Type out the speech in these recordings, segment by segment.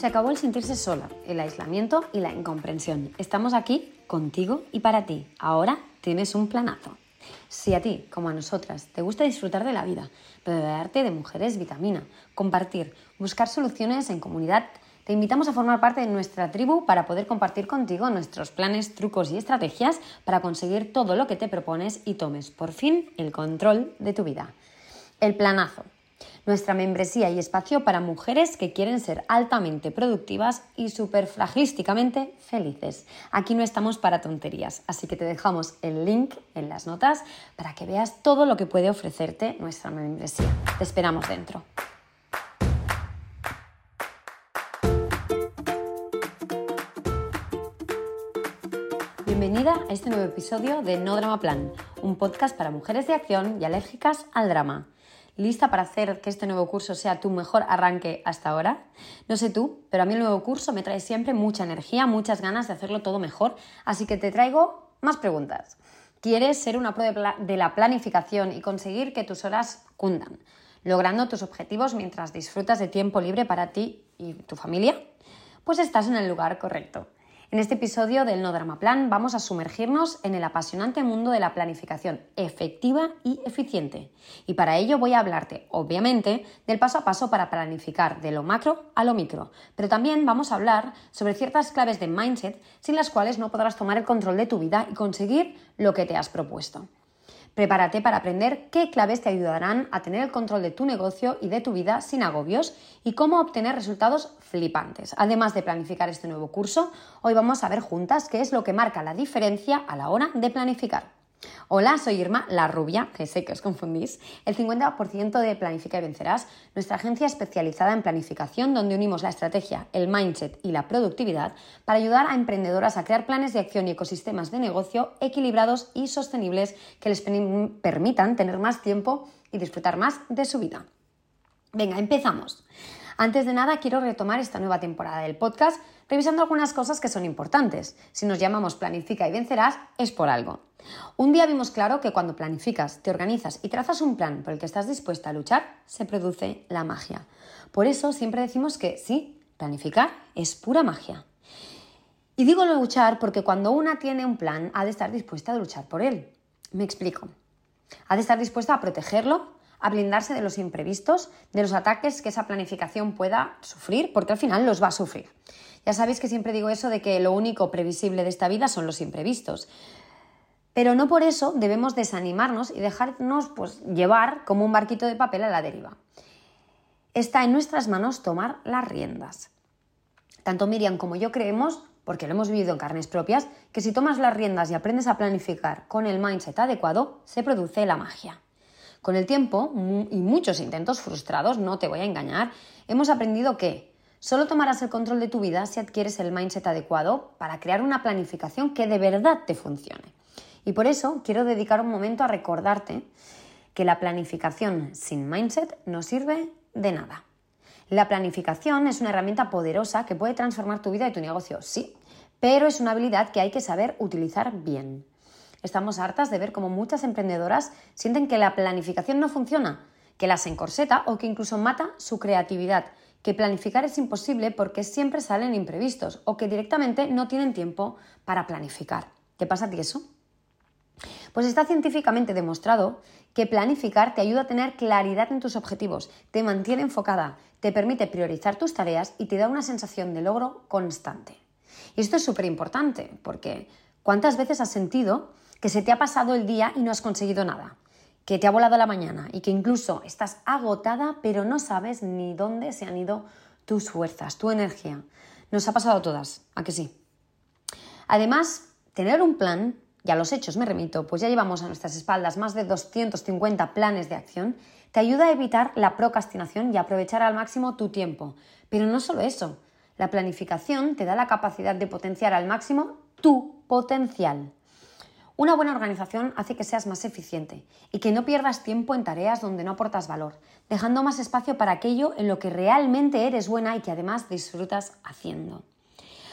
Se acabó el sentirse sola, el aislamiento y la incomprensión. Estamos aquí contigo y para ti. Ahora tienes un planazo. Si a ti, como a nosotras, te gusta disfrutar de la vida, rodearte de mujeres vitamina, compartir, buscar soluciones en comunidad, te invitamos a formar parte de nuestra tribu para poder compartir contigo nuestros planes, trucos y estrategias para conseguir todo lo que te propones y tomes por fin el control de tu vida. El planazo nuestra membresía y espacio para mujeres que quieren ser altamente productivas y superfragísticamente felices. Aquí no estamos para tonterías, así que te dejamos el link en las notas para que veas todo lo que puede ofrecerte nuestra membresía. Te esperamos dentro. Bienvenida a este nuevo episodio de No Drama Plan, un podcast para mujeres de acción y alérgicas al drama. ¿Lista para hacer que este nuevo curso sea tu mejor arranque hasta ahora? No sé tú, pero a mí el nuevo curso me trae siempre mucha energía, muchas ganas de hacerlo todo mejor, así que te traigo más preguntas. ¿Quieres ser una pro de la planificación y conseguir que tus horas cundan, logrando tus objetivos mientras disfrutas de tiempo libre para ti y tu familia? Pues estás en el lugar correcto. En este episodio del No Drama Plan vamos a sumergirnos en el apasionante mundo de la planificación efectiva y eficiente. Y para ello voy a hablarte, obviamente, del paso a paso para planificar de lo macro a lo micro, pero también vamos a hablar sobre ciertas claves de mindset sin las cuales no podrás tomar el control de tu vida y conseguir lo que te has propuesto. Prepárate para aprender qué claves te ayudarán a tener el control de tu negocio y de tu vida sin agobios y cómo obtener resultados flipantes. Además de planificar este nuevo curso, hoy vamos a ver juntas qué es lo que marca la diferencia a la hora de planificar. Hola, soy Irma, la rubia, que sé que os confundís. El 50% de Planifica y Vencerás, nuestra agencia especializada en planificación donde unimos la estrategia, el mindset y la productividad para ayudar a emprendedoras a crear planes de acción y ecosistemas de negocio equilibrados y sostenibles que les permitan tener más tiempo y disfrutar más de su vida. Venga, empezamos. Antes de nada, quiero retomar esta nueva temporada del podcast revisando algunas cosas que son importantes. Si nos llamamos Planifica y Vencerás, es por algo. Un día vimos claro que cuando planificas, te organizas y trazas un plan por el que estás dispuesta a luchar, se produce la magia. Por eso siempre decimos que sí, planificar es pura magia. Y digo luchar porque cuando una tiene un plan, ha de estar dispuesta a luchar por él. Me explico. Ha de estar dispuesta a protegerlo, a blindarse de los imprevistos, de los ataques que esa planificación pueda sufrir, porque al final los va a sufrir. Ya sabéis que siempre digo eso de que lo único previsible de esta vida son los imprevistos. Pero no por eso debemos desanimarnos y dejarnos pues, llevar como un barquito de papel a la deriva. Está en nuestras manos tomar las riendas. Tanto Miriam como yo creemos, porque lo hemos vivido en carnes propias, que si tomas las riendas y aprendes a planificar con el mindset adecuado, se produce la magia. Con el tiempo y muchos intentos frustrados, no te voy a engañar, hemos aprendido que solo tomarás el control de tu vida si adquieres el mindset adecuado para crear una planificación que de verdad te funcione. Y por eso quiero dedicar un momento a recordarte que la planificación sin mindset no sirve de nada. La planificación es una herramienta poderosa que puede transformar tu vida y tu negocio, sí, pero es una habilidad que hay que saber utilizar bien. Estamos hartas de ver cómo muchas emprendedoras sienten que la planificación no funciona, que las encorseta o que incluso mata su creatividad, que planificar es imposible porque siempre salen imprevistos o que directamente no tienen tiempo para planificar. ¿Te pasa a ti eso? Pues está científicamente demostrado que planificar te ayuda a tener claridad en tus objetivos, te mantiene enfocada, te permite priorizar tus tareas y te da una sensación de logro constante. Y esto es súper importante porque ¿cuántas veces has sentido que se te ha pasado el día y no has conseguido nada? Que te ha volado la mañana y que incluso estás agotada pero no sabes ni dónde se han ido tus fuerzas, tu energía. Nos ha pasado a todas, ¿a que sí? Además, tener un plan y a los hechos me remito, pues ya llevamos a nuestras espaldas más de 250 planes de acción, te ayuda a evitar la procrastinación y aprovechar al máximo tu tiempo. Pero no solo eso, la planificación te da la capacidad de potenciar al máximo tu potencial. Una buena organización hace que seas más eficiente y que no pierdas tiempo en tareas donde no aportas valor, dejando más espacio para aquello en lo que realmente eres buena y que además disfrutas haciendo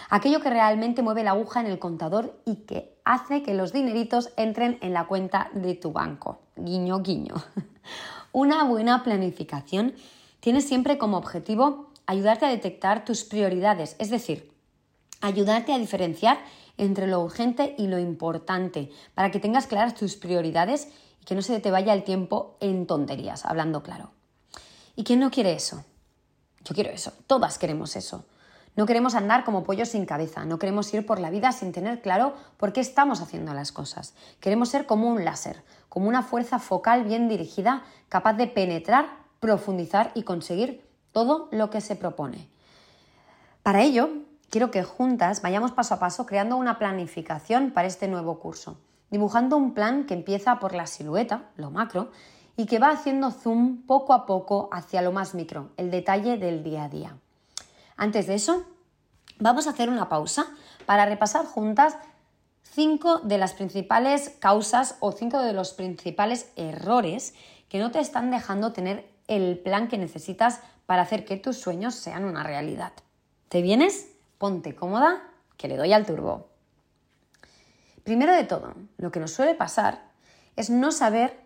aquello que realmente mueve la aguja en el contador y que hace que los dineritos entren en la cuenta de tu banco. Guiño, guiño. Una buena planificación tiene siempre como objetivo ayudarte a detectar tus prioridades, es decir, ayudarte a diferenciar entre lo urgente y lo importante, para que tengas claras tus prioridades y que no se te vaya el tiempo en tonterías, hablando claro. ¿Y quién no quiere eso? Yo quiero eso, todas queremos eso. No queremos andar como pollos sin cabeza, no queremos ir por la vida sin tener claro por qué estamos haciendo las cosas. Queremos ser como un láser, como una fuerza focal bien dirigida, capaz de penetrar, profundizar y conseguir todo lo que se propone. Para ello, quiero que juntas vayamos paso a paso creando una planificación para este nuevo curso, dibujando un plan que empieza por la silueta, lo macro, y que va haciendo zoom poco a poco hacia lo más micro, el detalle del día a día. Antes de eso, vamos a hacer una pausa para repasar juntas cinco de las principales causas o cinco de los principales errores que no te están dejando tener el plan que necesitas para hacer que tus sueños sean una realidad. ¿Te vienes? Ponte cómoda, que le doy al turbo. Primero de todo, lo que nos suele pasar es no saber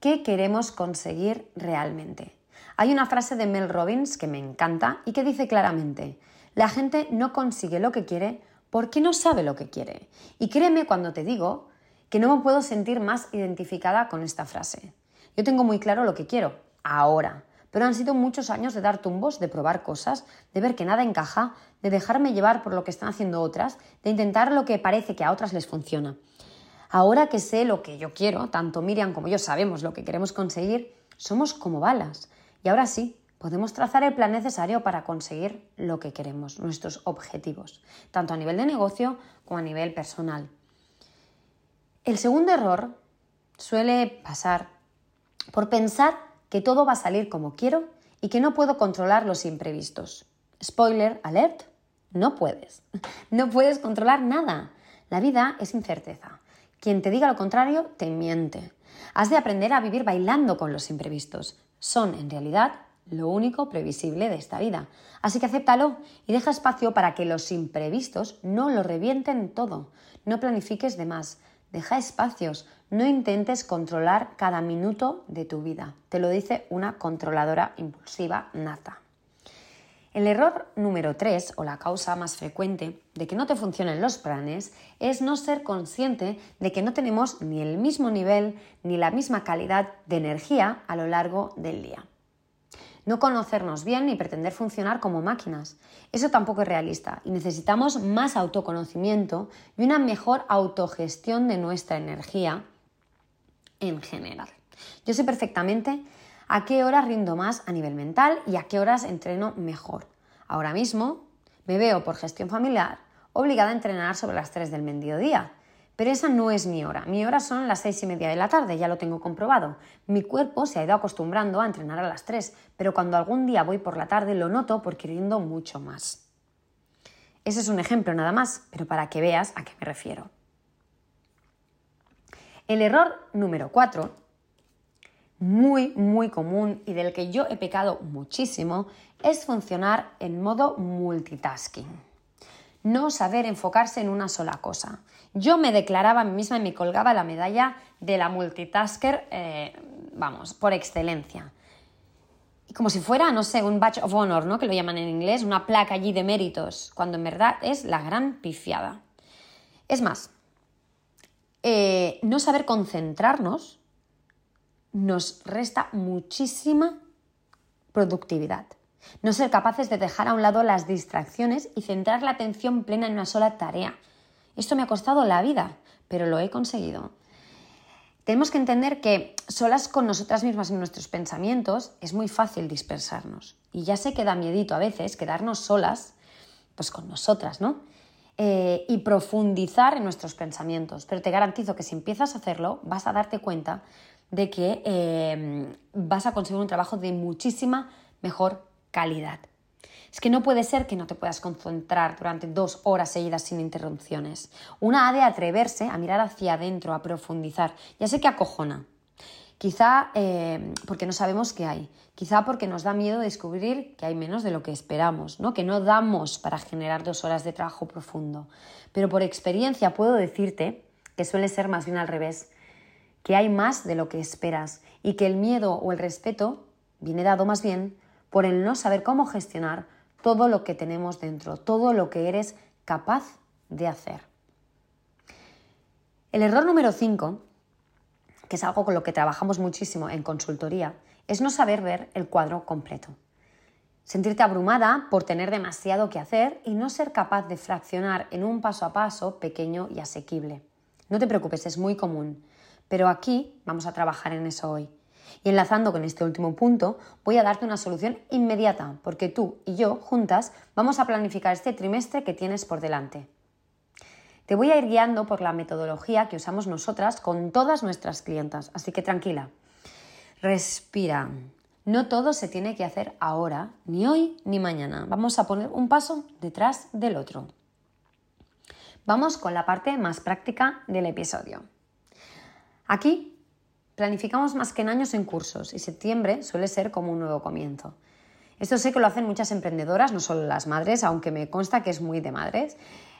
qué queremos conseguir realmente. Hay una frase de Mel Robbins que me encanta y que dice claramente, la gente no consigue lo que quiere porque no sabe lo que quiere. Y créeme cuando te digo que no me puedo sentir más identificada con esta frase. Yo tengo muy claro lo que quiero, ahora, pero han sido muchos años de dar tumbos, de probar cosas, de ver que nada encaja, de dejarme llevar por lo que están haciendo otras, de intentar lo que parece que a otras les funciona. Ahora que sé lo que yo quiero, tanto Miriam como yo sabemos lo que queremos conseguir, somos como balas. Y ahora sí, podemos trazar el plan necesario para conseguir lo que queremos, nuestros objetivos, tanto a nivel de negocio como a nivel personal. El segundo error suele pasar por pensar que todo va a salir como quiero y que no puedo controlar los imprevistos. Spoiler alert, no puedes. No puedes controlar nada. La vida es incerteza. Quien te diga lo contrario te miente. Has de aprender a vivir bailando con los imprevistos son en realidad lo único previsible de esta vida. Así que acéptalo y deja espacio para que los imprevistos no lo revienten todo. No planifiques de más. Deja espacios. No intentes controlar cada minuto de tu vida. Te lo dice una controladora impulsiva nata. El error número 3, o la causa más frecuente de que no te funcionen los planes, es no ser consciente de que no tenemos ni el mismo nivel ni la misma calidad de energía a lo largo del día. No conocernos bien ni pretender funcionar como máquinas. Eso tampoco es realista y necesitamos más autoconocimiento y una mejor autogestión de nuestra energía en general. Yo sé perfectamente a qué horas rindo más a nivel mental y a qué horas entreno mejor. Ahora mismo me veo por gestión familiar obligada a entrenar sobre las 3 del mediodía. Pero esa no es mi hora. Mi hora son las 6 y media de la tarde, ya lo tengo comprobado. Mi cuerpo se ha ido acostumbrando a entrenar a las 3, pero cuando algún día voy por la tarde lo noto porque rindo mucho más. Ese es un ejemplo nada más, pero para que veas a qué me refiero. El error número 4 muy, muy común y del que yo he pecado muchísimo es funcionar en modo multitasking. No saber enfocarse en una sola cosa. Yo me declaraba a mí misma y me colgaba la medalla de la multitasker, eh, vamos, por excelencia. como si fuera, no sé, un badge of honor, ¿no? Que lo llaman en inglés, una placa allí de méritos, cuando en verdad es la gran pifiada. Es más, eh, no saber concentrarnos nos resta muchísima productividad. No ser capaces de dejar a un lado las distracciones y centrar la atención plena en una sola tarea. Esto me ha costado la vida, pero lo he conseguido. Tenemos que entender que solas con nosotras mismas en nuestros pensamientos es muy fácil dispersarnos. Y ya sé que da miedito a veces quedarnos solas, pues con nosotras, ¿no? Eh, y profundizar en nuestros pensamientos. Pero te garantizo que si empiezas a hacerlo, vas a darte cuenta de que eh, vas a conseguir un trabajo de muchísima mejor calidad. Es que no puede ser que no te puedas concentrar durante dos horas seguidas sin interrupciones. Una ha de atreverse a mirar hacia adentro, a profundizar. Ya sé que acojona. Quizá eh, porque no sabemos qué hay. Quizá porque nos da miedo descubrir que hay menos de lo que esperamos, ¿no? que no damos para generar dos horas de trabajo profundo. Pero por experiencia puedo decirte que suele ser más bien al revés que hay más de lo que esperas y que el miedo o el respeto viene dado más bien por el no saber cómo gestionar todo lo que tenemos dentro, todo lo que eres capaz de hacer. El error número 5, que es algo con lo que trabajamos muchísimo en consultoría, es no saber ver el cuadro completo. Sentirte abrumada por tener demasiado que hacer y no ser capaz de fraccionar en un paso a paso pequeño y asequible. No te preocupes, es muy común. Pero aquí vamos a trabajar en eso hoy. Y enlazando con este último punto, voy a darte una solución inmediata, porque tú y yo, juntas, vamos a planificar este trimestre que tienes por delante. Te voy a ir guiando por la metodología que usamos nosotras con todas nuestras clientas, así que tranquila. Respira. No todo se tiene que hacer ahora, ni hoy ni mañana. Vamos a poner un paso detrás del otro. Vamos con la parte más práctica del episodio. Aquí planificamos más que en años en cursos y septiembre suele ser como un nuevo comienzo. Esto sé que lo hacen muchas emprendedoras, no solo las madres, aunque me consta que es muy de madres,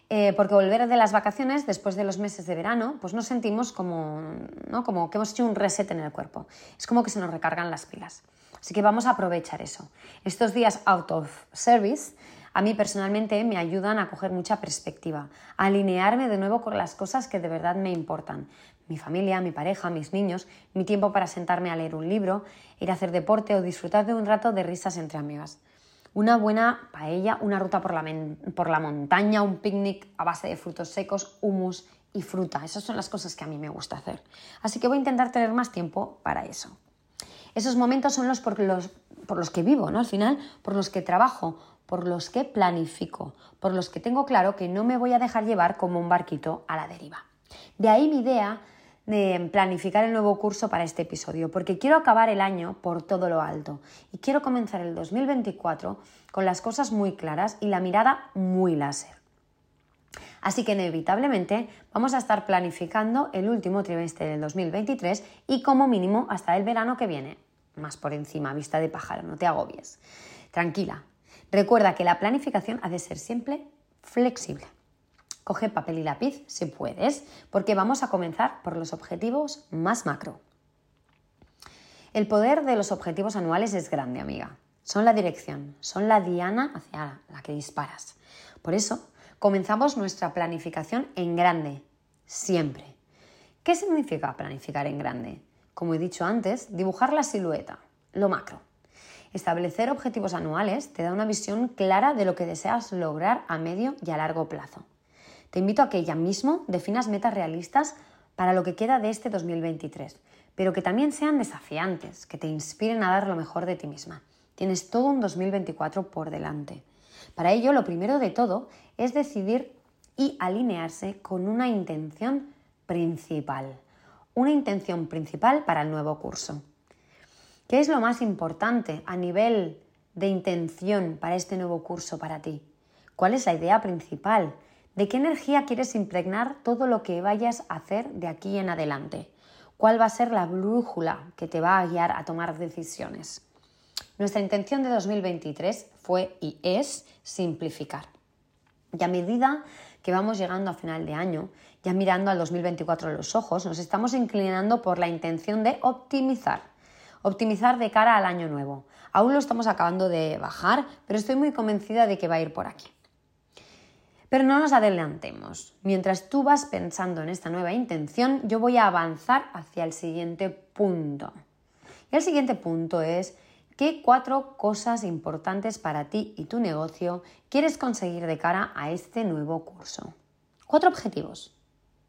eh, porque volver de las vacaciones después de los meses de verano, pues nos sentimos como, ¿no? como que hemos hecho un reset en el cuerpo. Es como que se nos recargan las pilas. Así que vamos a aprovechar eso. Estos días out of service a mí personalmente me ayudan a coger mucha perspectiva, a alinearme de nuevo con las cosas que de verdad me importan, mi familia, mi pareja, mis niños, mi tiempo para sentarme a leer un libro, ir a hacer deporte o disfrutar de un rato de risas entre amigas. Una buena paella, una ruta por la, por la montaña, un picnic a base de frutos secos, humus y fruta. Esas son las cosas que a mí me gusta hacer. Así que voy a intentar tener más tiempo para eso. Esos momentos son los por los, por los que vivo, ¿no? Al final, por los que trabajo, por los que planifico, por los que tengo claro que no me voy a dejar llevar como un barquito a la deriva. De ahí mi idea de planificar el nuevo curso para este episodio, porque quiero acabar el año por todo lo alto y quiero comenzar el 2024 con las cosas muy claras y la mirada muy láser. Así que inevitablemente vamos a estar planificando el último trimestre del 2023 y como mínimo hasta el verano que viene. Más por encima, vista de pájaro, no te agobies. Tranquila. Recuerda que la planificación ha de ser siempre flexible. Coge papel y lápiz si puedes, porque vamos a comenzar por los objetivos más macro. El poder de los objetivos anuales es grande, amiga. Son la dirección, son la diana hacia la que disparas. Por eso, comenzamos nuestra planificación en grande, siempre. ¿Qué significa planificar en grande? Como he dicho antes, dibujar la silueta, lo macro. Establecer objetivos anuales te da una visión clara de lo que deseas lograr a medio y a largo plazo. Te invito a que ya mismo definas metas realistas para lo que queda de este 2023, pero que también sean desafiantes, que te inspiren a dar lo mejor de ti misma. Tienes todo un 2024 por delante. Para ello, lo primero de todo es decidir y alinearse con una intención principal. Una intención principal para el nuevo curso. ¿Qué es lo más importante a nivel de intención para este nuevo curso para ti? ¿Cuál es la idea principal? ¿De qué energía quieres impregnar todo lo que vayas a hacer de aquí en adelante? ¿Cuál va a ser la brújula que te va a guiar a tomar decisiones? Nuestra intención de 2023 fue y es simplificar. Y a medida que vamos llegando a final de año, ya mirando al 2024 en los ojos, nos estamos inclinando por la intención de optimizar. Optimizar de cara al año nuevo. Aún lo estamos acabando de bajar, pero estoy muy convencida de que va a ir por aquí. Pero no nos adelantemos. Mientras tú vas pensando en esta nueva intención, yo voy a avanzar hacia el siguiente punto. Y el siguiente punto es qué cuatro cosas importantes para ti y tu negocio quieres conseguir de cara a este nuevo curso. Cuatro objetivos.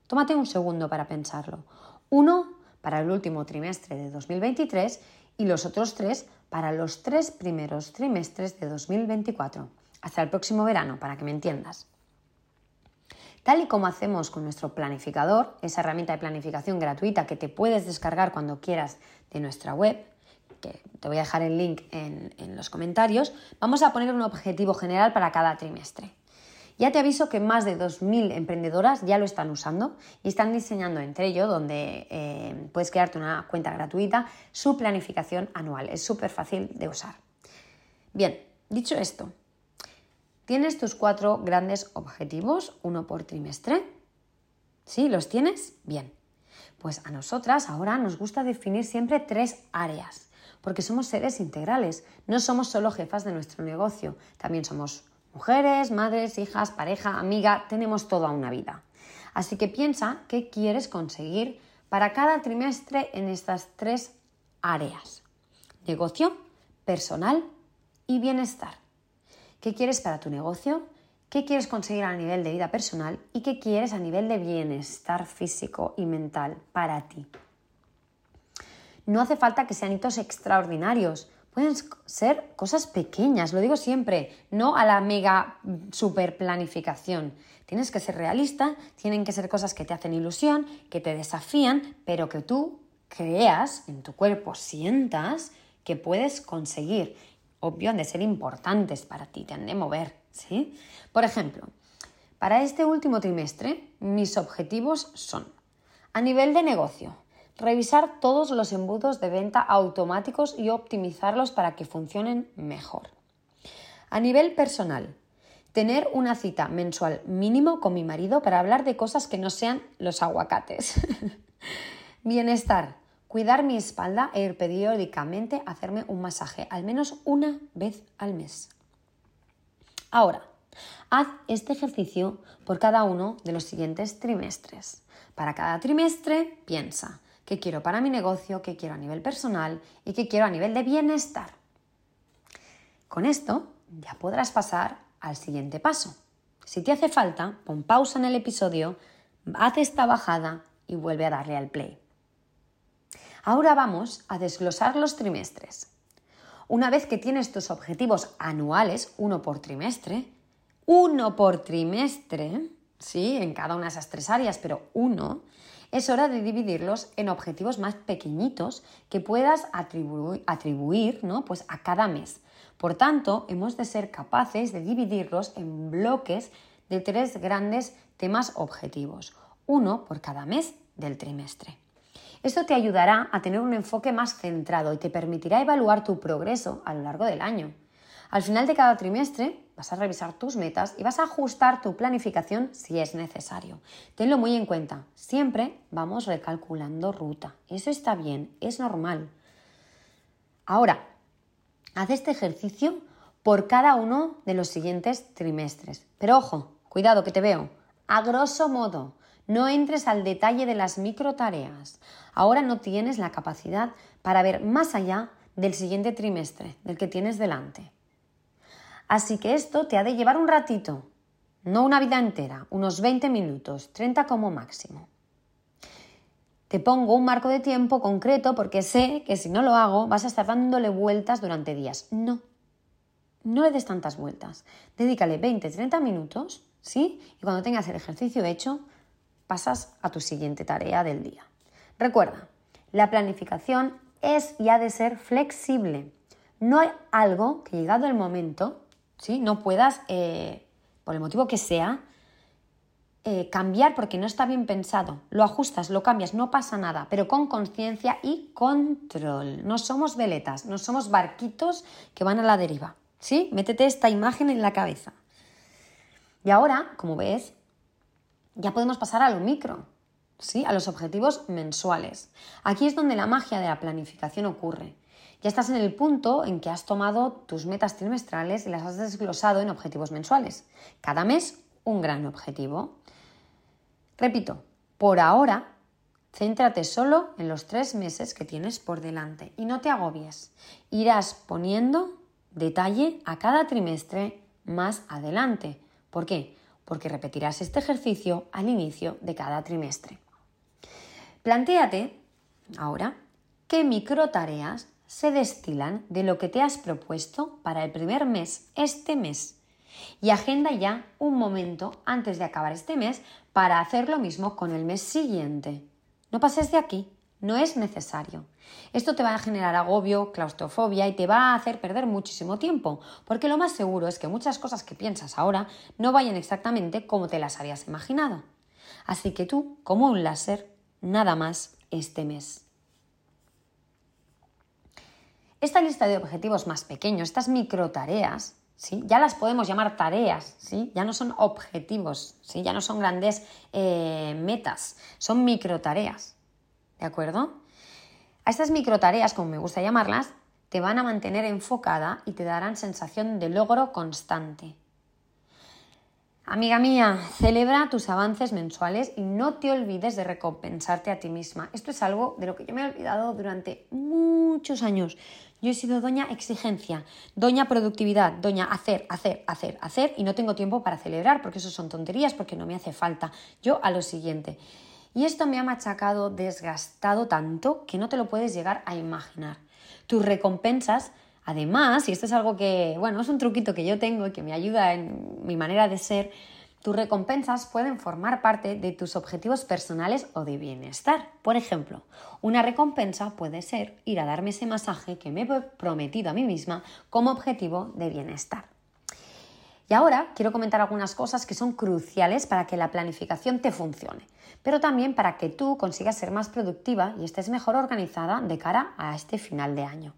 Tómate un segundo para pensarlo. Uno para el último trimestre de 2023 y los otros tres para los tres primeros trimestres de 2024. Hasta el próximo verano, para que me entiendas. Tal y como hacemos con nuestro planificador, esa herramienta de planificación gratuita que te puedes descargar cuando quieras de nuestra web, que te voy a dejar el link en, los comentarios, vamos a poner un objetivo general para cada trimestre. Ya te aviso que más de 2.000 emprendedoras ya lo están usando y están diseñando entre ello, donde eh, puedes crearte una cuenta gratuita, su planificación anual. Es súper fácil de usar. Bien, dicho esto, ¿tienes tus cuatro grandes objetivos, uno por trimestre? ¿Sí? ¿Los tienes? Bien. Pues a nosotras ahora nos gusta definir siempre tres áreas, porque somos seres integrales, no somos solo jefas de nuestro negocio, también somos Mujeres, madres, hijas, pareja, amiga, tenemos toda una vida. Así que piensa qué quieres conseguir para cada trimestre en estas tres áreas. Negocio, personal y bienestar. ¿Qué quieres para tu negocio? ¿Qué quieres conseguir a nivel de vida personal? ¿Y qué quieres a nivel de bienestar físico y mental para ti? No hace falta que sean hitos extraordinarios pueden ser cosas pequeñas, lo digo siempre, no a la mega super planificación. Tienes que ser realista, tienen que ser cosas que te hacen ilusión, que te desafían, pero que tú creas en tu cuerpo, sientas que puedes conseguir. Obvio, han de ser importantes para ti, te han de mover, ¿sí? Por ejemplo, para este último trimestre, mis objetivos son, a nivel de negocio, revisar todos los embudos de venta automáticos y optimizarlos para que funcionen mejor. A nivel personal, tener una cita mensual mínimo con mi marido para hablar de cosas que no sean los aguacates. Bienestar, cuidar mi espalda e ir periódicamente a hacerme un masaje, al menos una vez al mes. Ahora, haz este ejercicio por cada uno de los siguientes trimestres. Para cada trimestre, piensa, qué quiero para mi negocio, qué quiero a nivel personal y qué quiero a nivel de bienestar. Con esto ya podrás pasar al siguiente paso. Si te hace falta, pon pausa en el episodio, haz esta bajada y vuelve a darle al play. Ahora vamos a desglosar los trimestres. Una vez que tienes tus objetivos anuales, uno por trimestre, uno por trimestre, sí, en cada una de esas tres áreas, pero uno, es hora de dividirlos en objetivos más pequeñitos que puedas atribuir, ¿no? pues a cada mes. Por tanto, hemos de ser capaces de dividirlos en bloques de tres grandes temas objetivos, uno por cada mes del trimestre. Esto te ayudará a tener un enfoque más centrado y te permitirá evaluar tu progreso a lo largo del año. Al final de cada trimestre vas a revisar tus metas y vas a ajustar tu planificación si es necesario. Tenlo muy en cuenta, siempre vamos recalculando ruta. Eso está bien, es normal. Ahora, haz este ejercicio por cada uno de los siguientes trimestres. Pero ojo, cuidado que te veo. A grosso modo, no entres al detalle de las micro tareas. Ahora no tienes la capacidad para ver más allá del siguiente trimestre, del que tienes delante. Así que esto te ha de llevar un ratito, no una vida entera, unos 20 minutos, 30 como máximo. Te pongo un marco de tiempo concreto porque sé que si no lo hago vas a estar dándole vueltas durante días. No, no le des tantas vueltas. Dedícale 20, 30 minutos, ¿sí? Y cuando tengas el ejercicio hecho, pasas a tu siguiente tarea del día. Recuerda, la planificación es y ha de ser flexible. No hay algo que llegado el momento no puedas, eh, por el motivo que sea, eh, cambiar porque no está bien pensado. Lo ajustas, lo cambias, no pasa nada, pero con conciencia y control. No somos veletas, no somos barquitos que van a la deriva. ¿Sí? Métete esta imagen en la cabeza. Y ahora, como ves, ya podemos pasar a lo micro, ¿sí? A los objetivos mensuales. Aquí es donde la magia de la planificación ocurre. Ya estás en el punto en que has tomado tus metas trimestrales y las has desglosado en objetivos mensuales. Cada mes un gran objetivo. Repito, por ahora, céntrate solo en los tres meses que tienes por delante y no te agobies. Irás poniendo detalle a cada trimestre más adelante. ¿Por qué? Porque repetirás este ejercicio al inicio de cada trimestre. Plantéate ahora qué micro tareas se destilan de lo que te has propuesto para el primer mes, este mes. Y agenda ya un momento antes de acabar este mes para hacer lo mismo con el mes siguiente. No pases de aquí, no es necesario. Esto te va a generar agobio, claustrofobia y te va a hacer perder muchísimo tiempo, porque lo más seguro es que muchas cosas que piensas ahora no vayan exactamente como te las habías imaginado. Así que tú, como un láser, nada más este mes. Esta lista de objetivos más pequeños, estas micro tareas, ¿sí? ya las podemos llamar tareas, ¿sí? ya no son objetivos, ¿sí? ya no son grandes eh, metas, son micro tareas. ¿De acuerdo? A estas micro tareas, como me gusta llamarlas, te van a mantener enfocada y te darán sensación de logro constante. Amiga mía, celebra tus avances mensuales y no te olvides de recompensarte a ti misma. Esto es algo de lo que yo me he olvidado durante muchos años. Yo he sido doña exigencia, doña productividad, doña hacer, hacer, hacer, hacer y no tengo tiempo para celebrar porque eso son tonterías, porque no me hace falta. Yo a lo siguiente. Y esto me ha machacado, desgastado tanto que no te lo puedes llegar a imaginar. Tus recompensas, además, y esto es algo que, bueno, es un truquito que yo tengo y que me ayuda en mi manera de ser, tus recompensas pueden formar parte de tus objetivos personales o de bienestar. Por ejemplo, una recompensa puede ser ir a darme ese masaje que me he prometido a mí misma como objetivo de bienestar. Y ahora quiero comentar algunas cosas que son cruciales para que la planificación te funcione, pero también para que tú consigas ser más productiva y estés mejor organizada de cara a este final de año.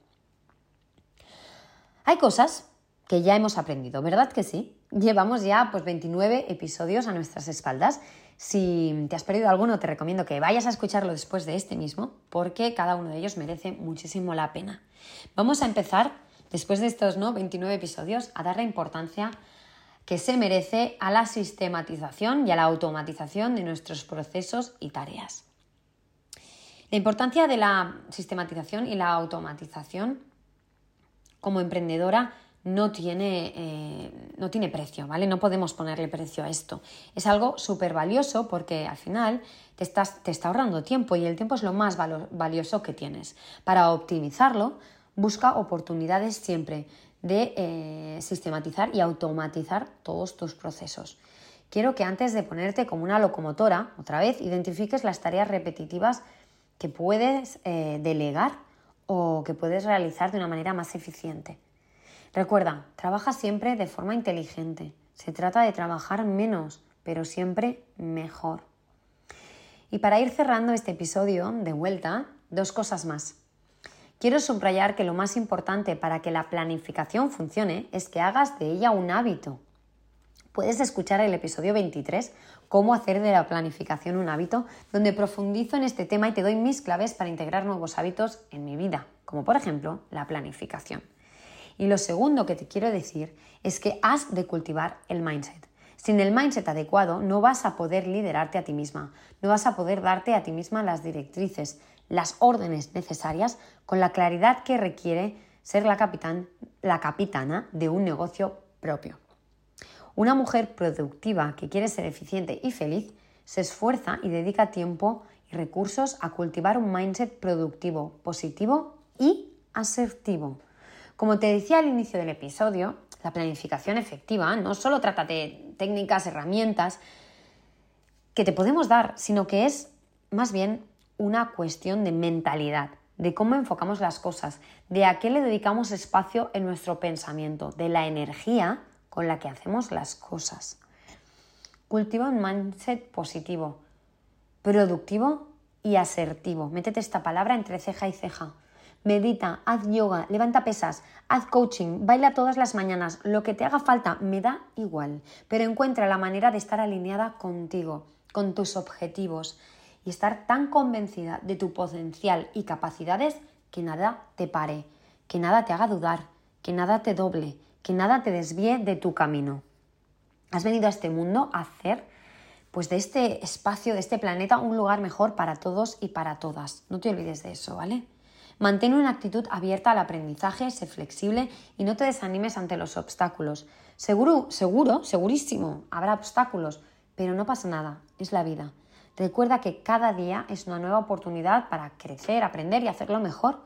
Hay cosas que ya hemos aprendido, ¿verdad que sí? Llevamos ya pues 29 episodios a nuestras espaldas. Si te has perdido alguno, te recomiendo que vayas a escucharlo después de este mismo, porque cada uno de ellos merece muchísimo la pena. Vamos a empezar, después de estos ¿no? 29 episodios, a dar la importancia que se merece a la sistematización y a la automatización de nuestros procesos y tareas. La importancia de la sistematización y la automatización como emprendedora no tiene, eh, no tiene precio, ¿vale? No podemos ponerle precio a esto. Es algo súper valioso porque al final te, estás, te está ahorrando tiempo y el tiempo es lo más valioso que tienes. Para optimizarlo, busca oportunidades siempre de eh, sistematizar y automatizar todos tus procesos. Quiero que antes de ponerte como una locomotora, otra vez, identifiques las tareas repetitivas que puedes eh, delegar o que puedes realizar de una manera más eficiente. Recuerda, trabaja siempre de forma inteligente. Se trata de trabajar menos, pero siempre mejor. Y para ir cerrando este episodio de vuelta, dos cosas más. Quiero subrayar que lo más importante para que la planificación funcione es que hagas de ella un hábito. Puedes escuchar el episodio 23, Cómo hacer de la planificación un hábito, donde profundizo en este tema y te doy mis claves para integrar nuevos hábitos en mi vida, como por ejemplo la planificación. Y lo segundo que te quiero decir es que has de cultivar el mindset. Sin el mindset adecuado no vas a poder liderarte a ti misma, no vas a poder darte a ti misma las directrices, las órdenes necesarias con la claridad que requiere ser la, capitán, la capitana de un negocio propio. Una mujer productiva que quiere ser eficiente y feliz se esfuerza y dedica tiempo y recursos a cultivar un mindset productivo, positivo y asertivo. Como te decía al inicio del episodio, la planificación efectiva no solo trata de técnicas, herramientas que te podemos dar, sino que es más bien una cuestión de mentalidad, de cómo enfocamos las cosas, de a qué le dedicamos espacio en nuestro pensamiento, de la energía con la que hacemos las cosas. Cultiva un mindset positivo, productivo y asertivo. Métete esta palabra entre ceja y ceja medita, haz yoga, levanta pesas, haz coaching, baila todas las mañanas, lo que te haga falta, me da igual, pero encuentra la manera de estar alineada contigo, con tus objetivos y estar tan convencida de tu potencial y capacidades que nada te pare, que nada te haga dudar, que nada te doble, que nada te desvíe de tu camino. Has venido a este mundo a hacer pues de este espacio, de este planeta, un lugar mejor para todos y para todas. No te olvides de eso, ¿vale? Mantén una actitud abierta al aprendizaje, sé flexible y no te desanimes ante los obstáculos. Seguro, seguro, segurísimo, habrá obstáculos, pero no pasa nada, es la vida. Recuerda que cada día es una nueva oportunidad para crecer, aprender y hacerlo mejor.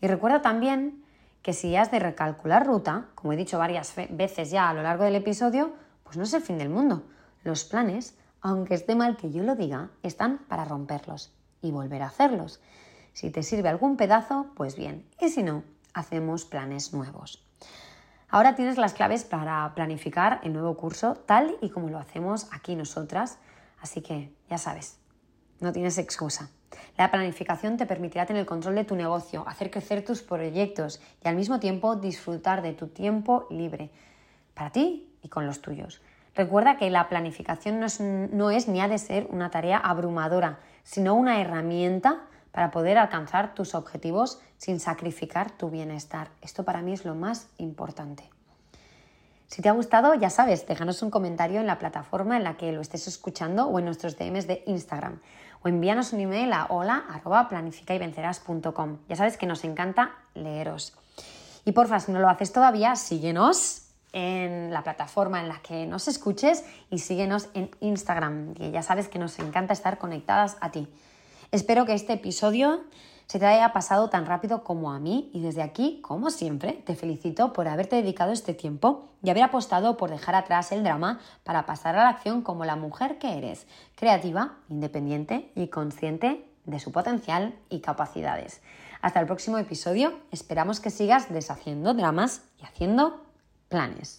Y recuerda también que si has de recalcular ruta, como he dicho varias veces ya a lo largo del episodio, pues no es el fin del mundo. Los planes, aunque esté mal que yo lo diga, están para romperlos y volver a hacerlos. Si te sirve algún pedazo, pues bien, y si no, hacemos planes nuevos. Ahora tienes las claves para planificar el nuevo curso tal y como lo hacemos aquí nosotras, así que ya sabes, no tienes excusa. La planificación te permitirá tener el control de tu negocio, hacer crecer tus proyectos y al mismo tiempo disfrutar de tu tiempo libre, para ti y con los tuyos. Recuerda que la planificación no es, no es ni ha de ser una tarea abrumadora, sino una herramienta para poder alcanzar tus objetivos sin sacrificar tu bienestar. Esto para mí es lo más importante. Si te ha gustado, ya sabes, déjanos un comentario en la plataforma en la que lo estés escuchando o en nuestros DMs de Instagram. O envíanos un email a hola.planificayvencerás.com. Ya sabes que nos encanta leeros. Y porfa, si no lo haces todavía, síguenos en la plataforma en la que nos escuches y síguenos en Instagram, que ya sabes que nos encanta estar conectadas a ti. Espero que este episodio se te haya pasado tan rápido como a mí y desde aquí, como siempre, te felicito por haberte dedicado este tiempo y haber apostado por dejar atrás el drama para pasar a la acción como la mujer que eres, creativa, independiente y consciente de su potencial y capacidades. Hasta el próximo episodio, esperamos que sigas deshaciendo dramas y haciendo planes.